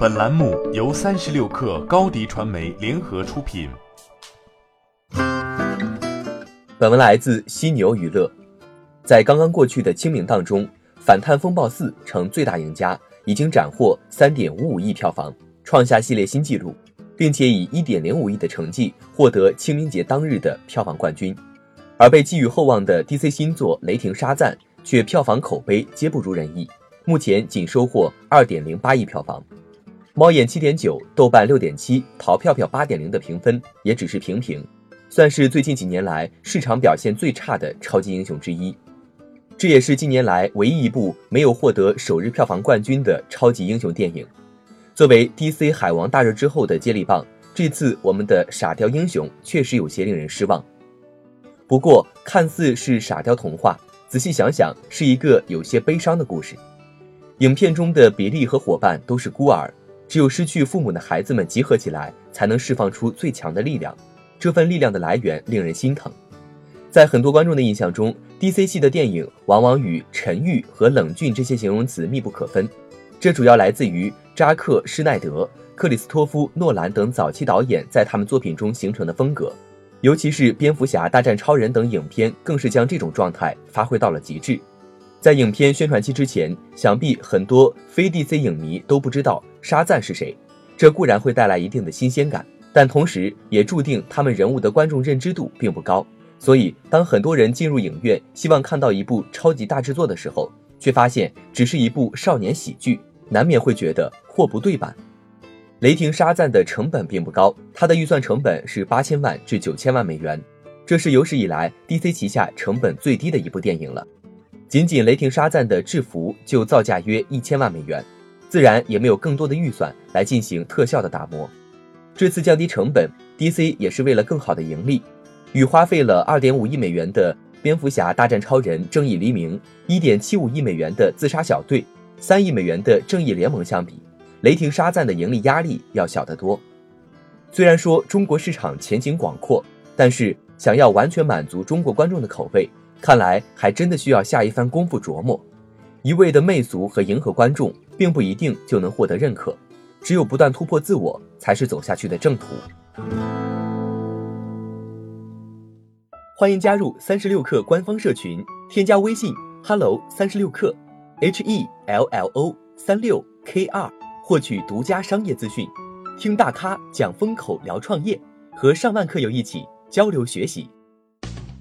本栏目由三十六氪高低传媒联合出品。本文来自犀牛娱乐。在刚刚过去的清明档中，《反贪风暴四》成最大赢家，已经斩获三点五五亿票房，创下系列新纪录，并且以一点零五亿的成绩获得清明节当日的票房冠军。而被寄予厚望的 DC 新作《雷霆沙赞》却票房口碑皆不如人意，目前仅收获二点零八亿票房。猫眼七点九，豆瓣六点七，淘票票八点零的评分也只是平平，算是最近几年来市场表现最差的超级英雄之一。这也是近年来唯一一部没有获得首日票房冠军的超级英雄电影。作为 DC 海王大热之后的接力棒，这次我们的傻雕英雄确实有些令人失望。不过，看似是傻雕童话，仔细想想是一个有些悲伤的故事。影片中的比利和伙伴都是孤儿。只有失去父母的孩子们集合起来，才能释放出最强的力量。这份力量的来源令人心疼。在很多观众的印象中，DC 系的电影往往与沉郁和冷峻这些形容词密不可分。这主要来自于扎克施奈德、克里斯托夫诺兰等早期导演在他们作品中形成的风格。尤其是《蝙蝠侠大战超人》等影片，更是将这种状态发挥到了极致。在影片宣传期之前，想必很多非 DC 影迷都不知道沙赞是谁。这固然会带来一定的新鲜感，但同时也注定他们人物的观众认知度并不高。所以，当很多人进入影院希望看到一部超级大制作的时候，却发现只是一部少年喜剧，难免会觉得货不对版。雷霆沙赞的成本并不高，它的预算成本是八千万至九千万美元，这是有史以来 DC 旗下成本最低的一部电影了。仅仅雷霆沙赞的制服就造价约一千万美元，自然也没有更多的预算来进行特效的打磨。这次降低成本，DC 也是为了更好的盈利。与花费了二点五亿美元的蝙蝠侠大战超人正义黎明、一点七五亿美元的自杀小队、三亿美元的正义联盟相比，雷霆沙赞的盈利压力要小得多。虽然说中国市场前景广阔，但是想要完全满足中国观众的口味。看来还真的需要下一番功夫琢磨，一味的媚俗和迎合观众，并不一定就能获得认可。只有不断突破自我，才是走下去的正途。欢迎加入三十六氪官方社群，添加微信 hello 三十六氪，h e l l o 三六 k 二，获取独家商业资讯，听大咖讲风口，聊创业，和上万客友一起交流学习。